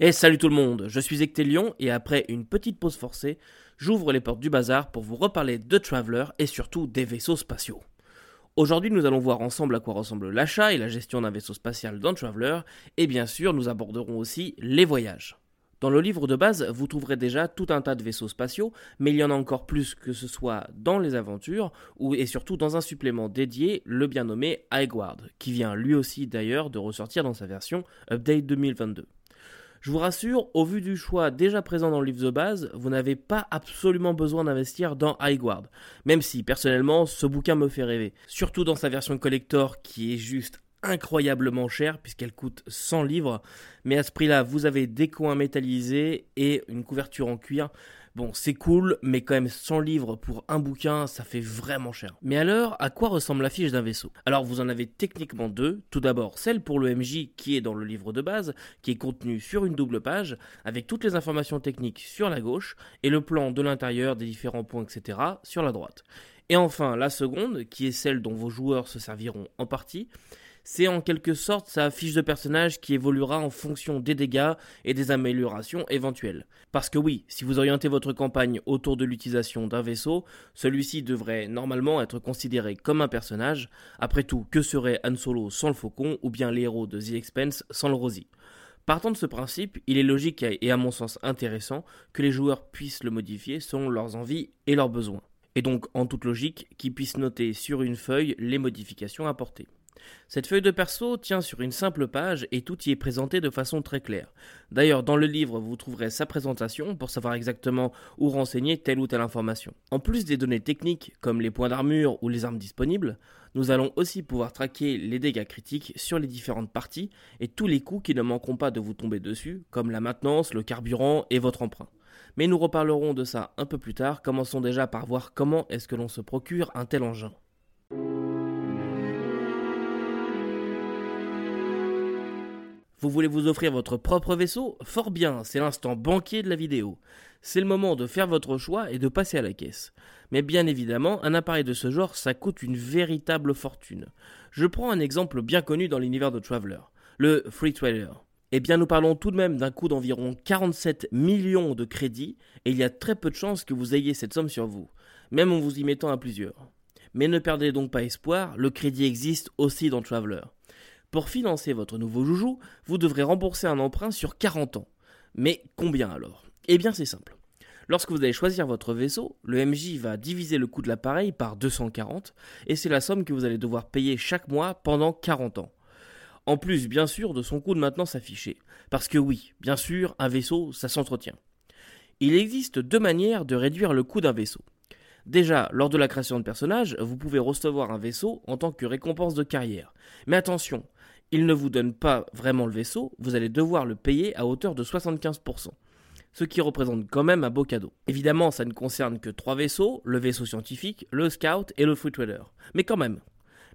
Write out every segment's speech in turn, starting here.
Et salut tout le monde, je suis Ectélion et après une petite pause forcée, j'ouvre les portes du bazar pour vous reparler de Traveler et surtout des vaisseaux spatiaux. Aujourd'hui, nous allons voir ensemble à quoi ressemble l'achat et la gestion d'un vaisseau spatial dans Traveler, et bien sûr, nous aborderons aussi les voyages. Dans le livre de base, vous trouverez déjà tout un tas de vaisseaux spatiaux, mais il y en a encore plus que ce soit dans les aventures, ou et surtout dans un supplément dédié, le bien nommé Highguard, qui vient lui aussi d'ailleurs de ressortir dans sa version Update 2022. Je vous rassure, au vu du choix déjà présent dans le livre de base, vous n'avez pas absolument besoin d'investir dans Highguard, même si personnellement ce bouquin me fait rêver, surtout dans sa version collector qui est juste incroyablement chère puisqu'elle coûte 100 livres, mais à ce prix-là, vous avez des coins métallisés et une couverture en cuir. Bon, c'est cool, mais quand même 100 livres pour un bouquin, ça fait vraiment cher. Mais alors, à quoi ressemble la fiche d'un vaisseau? Alors, vous en avez techniquement deux. Tout d'abord, celle pour le MJ qui est dans le livre de base, qui est contenue sur une double page, avec toutes les informations techniques sur la gauche, et le plan de l'intérieur des différents points, etc. sur la droite. Et enfin, la seconde, qui est celle dont vos joueurs se serviront en partie, c'est en quelque sorte sa fiche de personnage qui évoluera en fonction des dégâts et des améliorations éventuelles. Parce que oui, si vous orientez votre campagne autour de l'utilisation d'un vaisseau, celui-ci devrait normalement être considéré comme un personnage. Après tout, que serait Han Solo sans le faucon ou bien les héros de The Expense sans le Rosie Partant de ce principe, il est logique et à mon sens intéressant que les joueurs puissent le modifier selon leurs envies et leurs besoins. Et donc, en toute logique, qu'ils puissent noter sur une feuille les modifications apportées. Cette feuille de perso tient sur une simple page et tout y est présenté de façon très claire. D'ailleurs, dans le livre, vous trouverez sa présentation pour savoir exactement où renseigner telle ou telle information. En plus des données techniques comme les points d'armure ou les armes disponibles, nous allons aussi pouvoir traquer les dégâts critiques sur les différentes parties et tous les coups qui ne manqueront pas de vous tomber dessus, comme la maintenance, le carburant et votre emprunt. Mais nous reparlerons de ça un peu plus tard, commençons déjà par voir comment est-ce que l'on se procure un tel engin. Vous voulez vous offrir votre propre vaisseau? Fort bien, c'est l'instant banquier de la vidéo. C'est le moment de faire votre choix et de passer à la caisse. Mais bien évidemment, un appareil de ce genre, ça coûte une véritable fortune. Je prends un exemple bien connu dans l'univers de Traveler, le Free Trader. Eh bien, nous parlons tout de même d'un coût d'environ 47 millions de crédits, et il y a très peu de chances que vous ayez cette somme sur vous, même en vous y mettant à plusieurs. Mais ne perdez donc pas espoir, le crédit existe aussi dans Traveler. Pour financer votre nouveau joujou, vous devrez rembourser un emprunt sur 40 ans. Mais combien alors? Eh bien c'est simple. Lorsque vous allez choisir votre vaisseau, le MJ va diviser le coût de l'appareil par 240 et c'est la somme que vous allez devoir payer chaque mois pendant 40 ans. En plus, bien sûr, de son coût de maintenance affiché. Parce que oui, bien sûr, un vaisseau, ça s'entretient. Il existe deux manières de réduire le coût d'un vaisseau. Déjà, lors de la création de personnage, vous pouvez recevoir un vaisseau en tant que récompense de carrière. Mais attention, il ne vous donne pas vraiment le vaisseau, vous allez devoir le payer à hauteur de 75%. Ce qui représente quand même un beau cadeau. Évidemment, ça ne concerne que trois vaisseaux, le vaisseau scientifique, le scout et le fruit trader. Mais quand même,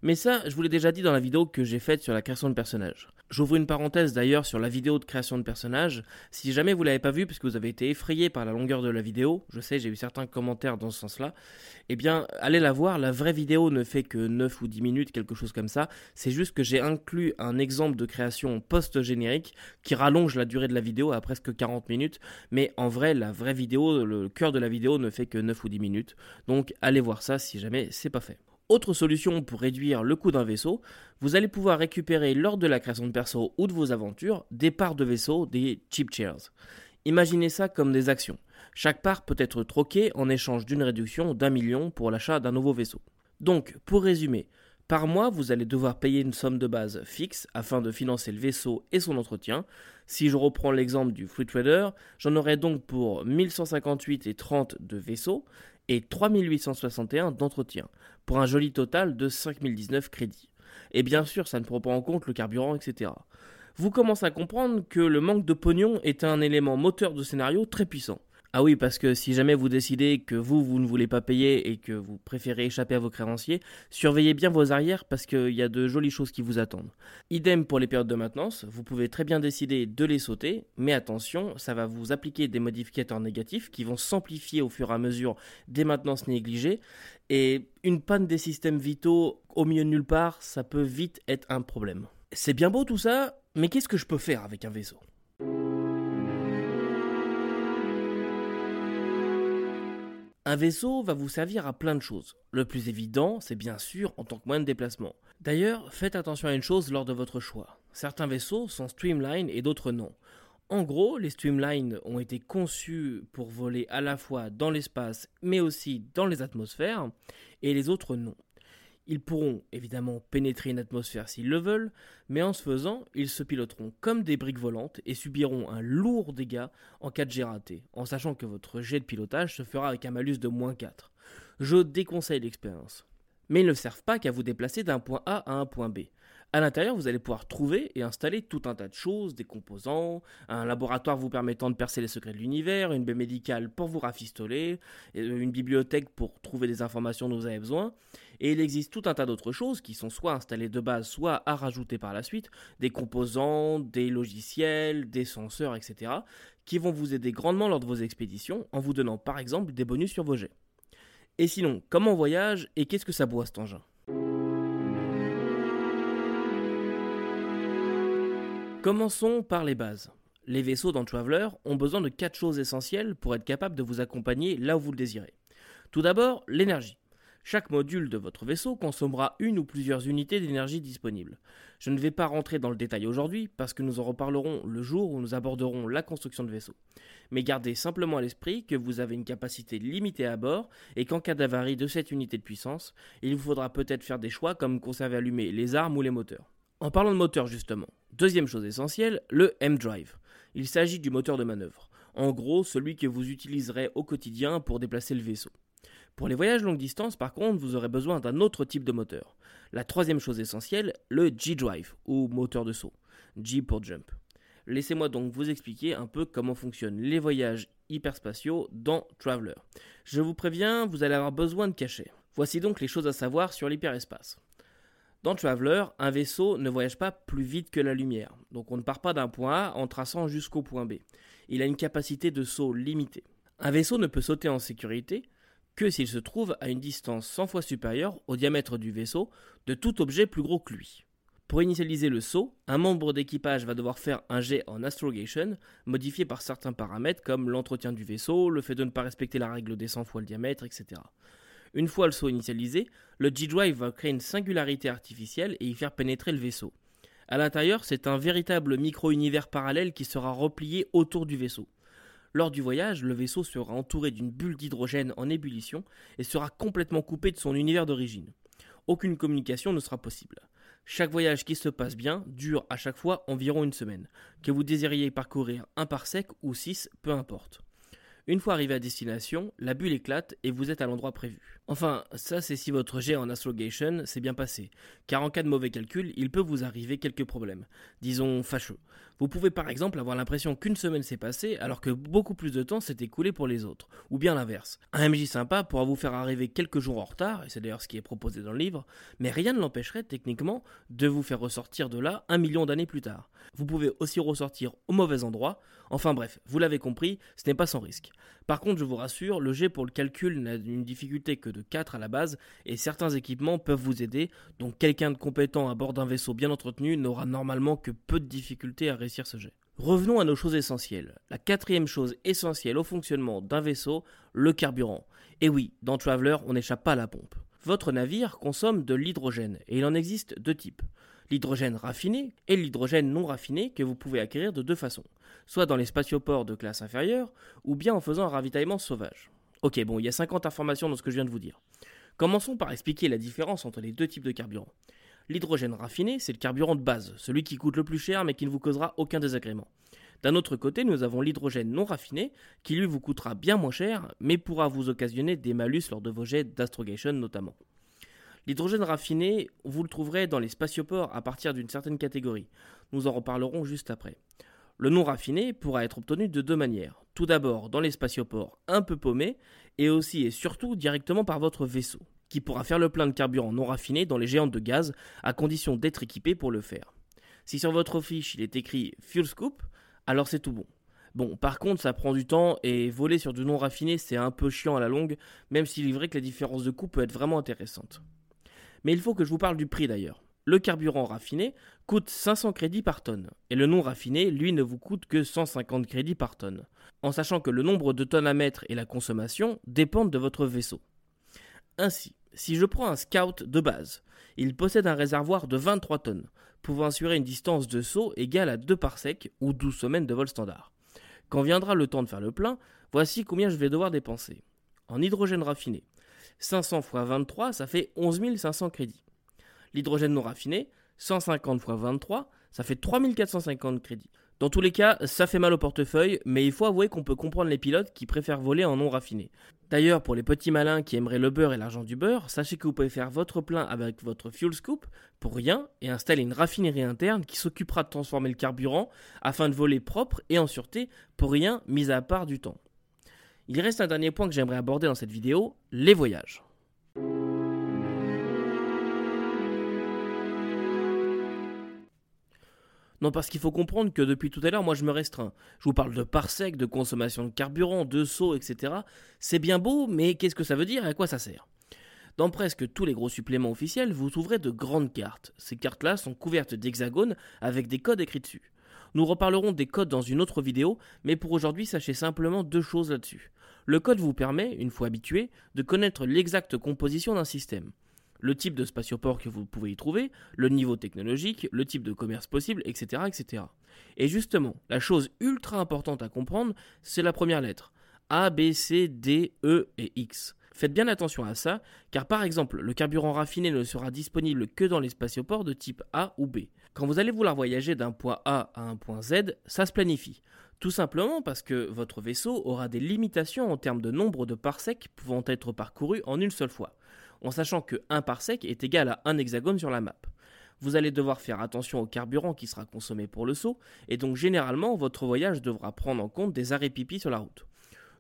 mais ça, je vous l'ai déjà dit dans la vidéo que j'ai faite sur la création de personnages. J'ouvre une parenthèse d'ailleurs sur la vidéo de création de personnages. Si jamais vous l'avez pas vu, puisque vous avez été effrayé par la longueur de la vidéo, je sais, j'ai eu certains commentaires dans ce sens-là, eh bien, allez la voir. La vraie vidéo ne fait que 9 ou 10 minutes, quelque chose comme ça. C'est juste que j'ai inclus un exemple de création post-générique qui rallonge la durée de la vidéo à presque 40 minutes. Mais en vrai, la vraie vidéo, le cœur de la vidéo ne fait que 9 ou 10 minutes. Donc, allez voir ça si jamais c'est pas fait. Autre solution pour réduire le coût d'un vaisseau, vous allez pouvoir récupérer lors de la création de perso ou de vos aventures des parts de vaisseau, des cheap chairs. Imaginez ça comme des actions. Chaque part peut être troquée en échange d'une réduction d'un million pour l'achat d'un nouveau vaisseau. Donc, pour résumer, par mois, vous allez devoir payer une somme de base fixe afin de financer le vaisseau et son entretien. Si je reprends l'exemple du Free Trader, j'en aurai donc pour 1158 et 30 de vaisseaux, et 3861 d'entretien, pour un joli total de 5019 crédits. Et bien sûr, ça ne prend pas en compte le carburant, etc. Vous commencez à comprendre que le manque de pognon est un élément moteur de scénario très puissant. Ah oui, parce que si jamais vous décidez que vous, vous ne voulez pas payer et que vous préférez échapper à vos créanciers, surveillez bien vos arrières parce qu'il y a de jolies choses qui vous attendent. Idem pour les périodes de maintenance, vous pouvez très bien décider de les sauter, mais attention, ça va vous appliquer des modificateurs négatifs qui vont s'amplifier au fur et à mesure des maintenances négligées, et une panne des systèmes vitaux au milieu de nulle part, ça peut vite être un problème. C'est bien beau tout ça, mais qu'est-ce que je peux faire avec un vaisseau? Un vaisseau va vous servir à plein de choses. Le plus évident, c'est bien sûr en tant que moyen de déplacement. D'ailleurs, faites attention à une chose lors de votre choix. Certains vaisseaux sont streamline et d'autres non. En gros, les streamlines ont été conçus pour voler à la fois dans l'espace mais aussi dans les atmosphères et les autres non. Ils pourront évidemment pénétrer une atmosphère s'ils le veulent, mais en se faisant, ils se piloteront comme des briques volantes et subiront un lourd dégât en cas de jet raté, en sachant que votre jet de pilotage se fera avec un malus de moins 4. Je déconseille l'expérience. Mais ils ne servent pas qu'à vous déplacer d'un point A à un point B. À l'intérieur, vous allez pouvoir trouver et installer tout un tas de choses, des composants, un laboratoire vous permettant de percer les secrets de l'univers, une baie médicale pour vous rafistoler, euh, une bibliothèque pour trouver des informations dont vous avez besoin. Et il existe tout un tas d'autres choses qui sont soit installées de base, soit à rajouter par la suite, des composants, des logiciels, des senseurs, etc., qui vont vous aider grandement lors de vos expéditions en vous donnant par exemple des bonus sur vos jets. Et sinon, comment voyage et qu'est-ce que ça boit cet engin? Commençons par les bases. Les vaisseaux dans Traveler ont besoin de quatre choses essentielles pour être capables de vous accompagner là où vous le désirez. Tout d'abord, l'énergie. Chaque module de votre vaisseau consommera une ou plusieurs unités d'énergie disponibles. Je ne vais pas rentrer dans le détail aujourd'hui parce que nous en reparlerons le jour où nous aborderons la construction de vaisseaux. Mais gardez simplement à l'esprit que vous avez une capacité limitée à bord et qu'en cas d'avarie de cette unité de puissance, il vous faudra peut-être faire des choix comme conserver allumés les armes ou les moteurs. En parlant de moteur justement, deuxième chose essentielle, le M-Drive. Il s'agit du moteur de manœuvre. En gros, celui que vous utiliserez au quotidien pour déplacer le vaisseau. Pour les voyages longue distance, par contre, vous aurez besoin d'un autre type de moteur. La troisième chose essentielle, le G-Drive, ou moteur de saut. G pour jump. Laissez-moi donc vous expliquer un peu comment fonctionnent les voyages hyperspatiaux dans Traveler. Je vous préviens, vous allez avoir besoin de cachets. Voici donc les choses à savoir sur l'hyperespace. Dans Traveler, un vaisseau ne voyage pas plus vite que la lumière, donc on ne part pas d'un point A en traçant jusqu'au point B. Il a une capacité de saut limitée. Un vaisseau ne peut sauter en sécurité que s'il se trouve à une distance 100 fois supérieure au diamètre du vaisseau de tout objet plus gros que lui. Pour initialiser le saut, un membre d'équipage va devoir faire un jet en astrogation, modifié par certains paramètres comme l'entretien du vaisseau, le fait de ne pas respecter la règle des 100 fois le diamètre, etc. Une fois le saut initialisé, le G-Drive va créer une singularité artificielle et y faire pénétrer le vaisseau. À l'intérieur, c'est un véritable micro-univers parallèle qui sera replié autour du vaisseau. Lors du voyage, le vaisseau sera entouré d'une bulle d'hydrogène en ébullition et sera complètement coupé de son univers d'origine. Aucune communication ne sera possible. Chaque voyage qui se passe bien dure à chaque fois environ une semaine, que vous désiriez parcourir un parsec ou six, peu importe. Une fois arrivé à destination, la bulle éclate et vous êtes à l'endroit prévu. Enfin, ça c'est si votre jet en astrogation s'est bien passé, car en cas de mauvais calcul, il peut vous arriver quelques problèmes, disons fâcheux. Vous pouvez par exemple avoir l'impression qu'une semaine s'est passée alors que beaucoup plus de temps s'est écoulé pour les autres, ou bien l'inverse. Un MJ sympa pourra vous faire arriver quelques jours en retard, et c'est d'ailleurs ce qui est proposé dans le livre, mais rien ne l'empêcherait techniquement de vous faire ressortir de là un million d'années plus tard. Vous pouvez aussi ressortir au mauvais endroit, enfin bref, vous l'avez compris, ce n'est pas sans risque. Par contre, je vous rassure, le jet pour le calcul n'a une difficulté que de 4 à la base, et certains équipements peuvent vous aider, donc quelqu'un de compétent à bord d'un vaisseau bien entretenu n'aura normalement que peu de difficultés à réussir ce jet. Revenons à nos choses essentielles. La quatrième chose essentielle au fonctionnement d'un vaisseau, le carburant. Et oui, dans Traveler, on n'échappe pas à la pompe. Votre navire consomme de l'hydrogène, et il en existe deux types. L'hydrogène raffiné et l'hydrogène non raffiné que vous pouvez acquérir de deux façons, soit dans les spatioports de classe inférieure, ou bien en faisant un ravitaillement sauvage. Ok, bon, il y a 50 informations dans ce que je viens de vous dire. Commençons par expliquer la différence entre les deux types de carburant. L'hydrogène raffiné, c'est le carburant de base, celui qui coûte le plus cher mais qui ne vous causera aucun désagrément. D'un autre côté, nous avons l'hydrogène non raffiné, qui lui vous coûtera bien moins cher, mais pourra vous occasionner des malus lors de vos jets d'astrogation notamment. L'hydrogène raffiné, vous le trouverez dans les spatioports à partir d'une certaine catégorie. Nous en reparlerons juste après. Le non raffiné pourra être obtenu de deux manières. Tout d'abord dans les spatioports un peu paumés, et aussi et surtout directement par votre vaisseau qui pourra faire le plein de carburant non raffiné dans les géantes de gaz, à condition d'être équipé pour le faire. Si sur votre fiche il est écrit Fuel Scoop, alors c'est tout bon. Bon, par contre, ça prend du temps et voler sur du non raffiné, c'est un peu chiant à la longue, même s'il est vrai que la différence de coût peut être vraiment intéressante. Mais il faut que je vous parle du prix d'ailleurs. Le carburant raffiné coûte 500 crédits par tonne, et le non raffiné, lui, ne vous coûte que 150 crédits par tonne, en sachant que le nombre de tonnes à mettre et la consommation dépendent de votre vaisseau. Ainsi, si je prends un scout de base, il possède un réservoir de 23 tonnes, pouvant assurer une distance de saut égale à 2 parsecs ou 12 semaines de vol standard. Quand viendra le temps de faire le plein, voici combien je vais devoir dépenser. En hydrogène raffiné, 500 x 23, ça fait 11 500 crédits. L'hydrogène non raffiné, 150 x 23, ça fait 3450 crédits. Dans tous les cas, ça fait mal au portefeuille, mais il faut avouer qu'on peut comprendre les pilotes qui préfèrent voler en non raffiné. D'ailleurs, pour les petits malins qui aimeraient le beurre et l'argent du beurre, sachez que vous pouvez faire votre plein avec votre fuel scoop pour rien et installer une raffinerie interne qui s'occupera de transformer le carburant afin de voler propre et en sûreté pour rien, mis à part du temps. Il reste un dernier point que j'aimerais aborder dans cette vidéo, les voyages. Non, parce qu'il faut comprendre que depuis tout à l'heure, moi je me restreins. Je vous parle de parsec, de consommation de carburant, de sauts, etc. C'est bien beau, mais qu'est-ce que ça veut dire et à quoi ça sert? Dans presque tous les gros suppléments officiels, vous trouverez de grandes cartes. Ces cartes-là sont couvertes d'hexagones avec des codes écrits dessus. Nous reparlerons des codes dans une autre vidéo, mais pour aujourd'hui, sachez simplement deux choses là-dessus. Le code vous permet, une fois habitué, de connaître l'exacte composition d'un système le type de spatioport que vous pouvez y trouver, le niveau technologique, le type de commerce possible, etc. etc. Et justement, la chose ultra importante à comprendre, c'est la première lettre. A, B, C, D, E et X. Faites bien attention à ça, car par exemple, le carburant raffiné ne sera disponible que dans les spatioports de type A ou B. Quand vous allez vouloir voyager d'un point A à un point Z, ça se planifie. Tout simplement parce que votre vaisseau aura des limitations en termes de nombre de parsecs pouvant être parcourus en une seule fois en sachant que 1 parsec est égal à 1 hexagone sur la map. Vous allez devoir faire attention au carburant qui sera consommé pour le saut, et donc généralement votre voyage devra prendre en compte des arrêts pipi sur la route.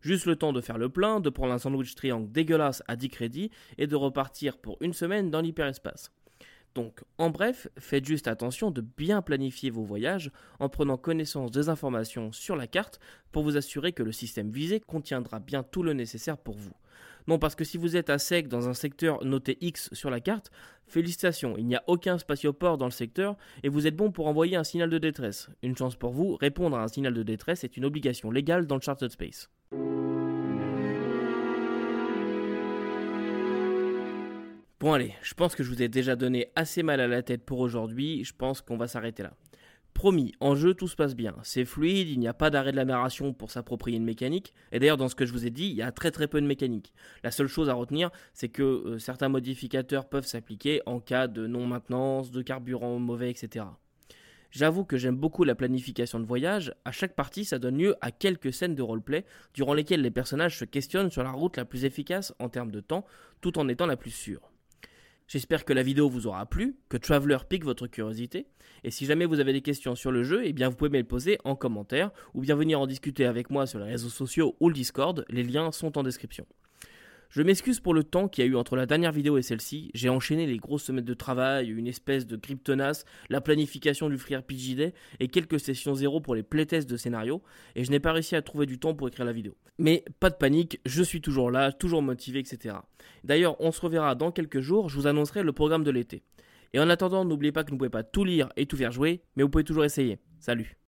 Juste le temps de faire le plein, de prendre un sandwich triangle dégueulasse à 10 crédits et de repartir pour une semaine dans l'hyperespace. Donc, en bref, faites juste attention de bien planifier vos voyages en prenant connaissance des informations sur la carte pour vous assurer que le système visé contiendra bien tout le nécessaire pour vous. Non, parce que si vous êtes à sec dans un secteur noté X sur la carte, félicitations, il n'y a aucun spatioport dans le secteur et vous êtes bon pour envoyer un signal de détresse. Une chance pour vous, répondre à un signal de détresse est une obligation légale dans le Chartered Space. Bon allez, je pense que je vous ai déjà donné assez mal à la tête pour aujourd'hui, je pense qu'on va s'arrêter là. Promis, en jeu tout se passe bien, c'est fluide, il n'y a pas d'arrêt de la narration pour s'approprier une mécanique, et d'ailleurs dans ce que je vous ai dit, il y a très très peu de mécanique. La seule chose à retenir, c'est que euh, certains modificateurs peuvent s'appliquer en cas de non-maintenance, de carburant mauvais, etc. J'avoue que j'aime beaucoup la planification de voyage, à chaque partie ça donne lieu à quelques scènes de roleplay, durant lesquelles les personnages se questionnent sur la route la plus efficace en termes de temps, tout en étant la plus sûre. J'espère que la vidéo vous aura plu, que Traveler pique votre curiosité, et si jamais vous avez des questions sur le jeu, eh bien vous pouvez me les poser en commentaire, ou bien venir en discuter avec moi sur les réseaux sociaux ou le Discord, les liens sont en description. Je m'excuse pour le temps qu'il y a eu entre la dernière vidéo et celle-ci. J'ai enchaîné les grosses semaines de travail, une espèce de cryptonas, la planification du Free RPG et quelques sessions zéro pour les playtests de scénario. Et je n'ai pas réussi à trouver du temps pour écrire la vidéo. Mais pas de panique, je suis toujours là, toujours motivé, etc. D'ailleurs, on se reverra dans quelques jours. Je vous annoncerai le programme de l'été. Et en attendant, n'oubliez pas que vous ne pouvez pas tout lire et tout faire jouer, mais vous pouvez toujours essayer. Salut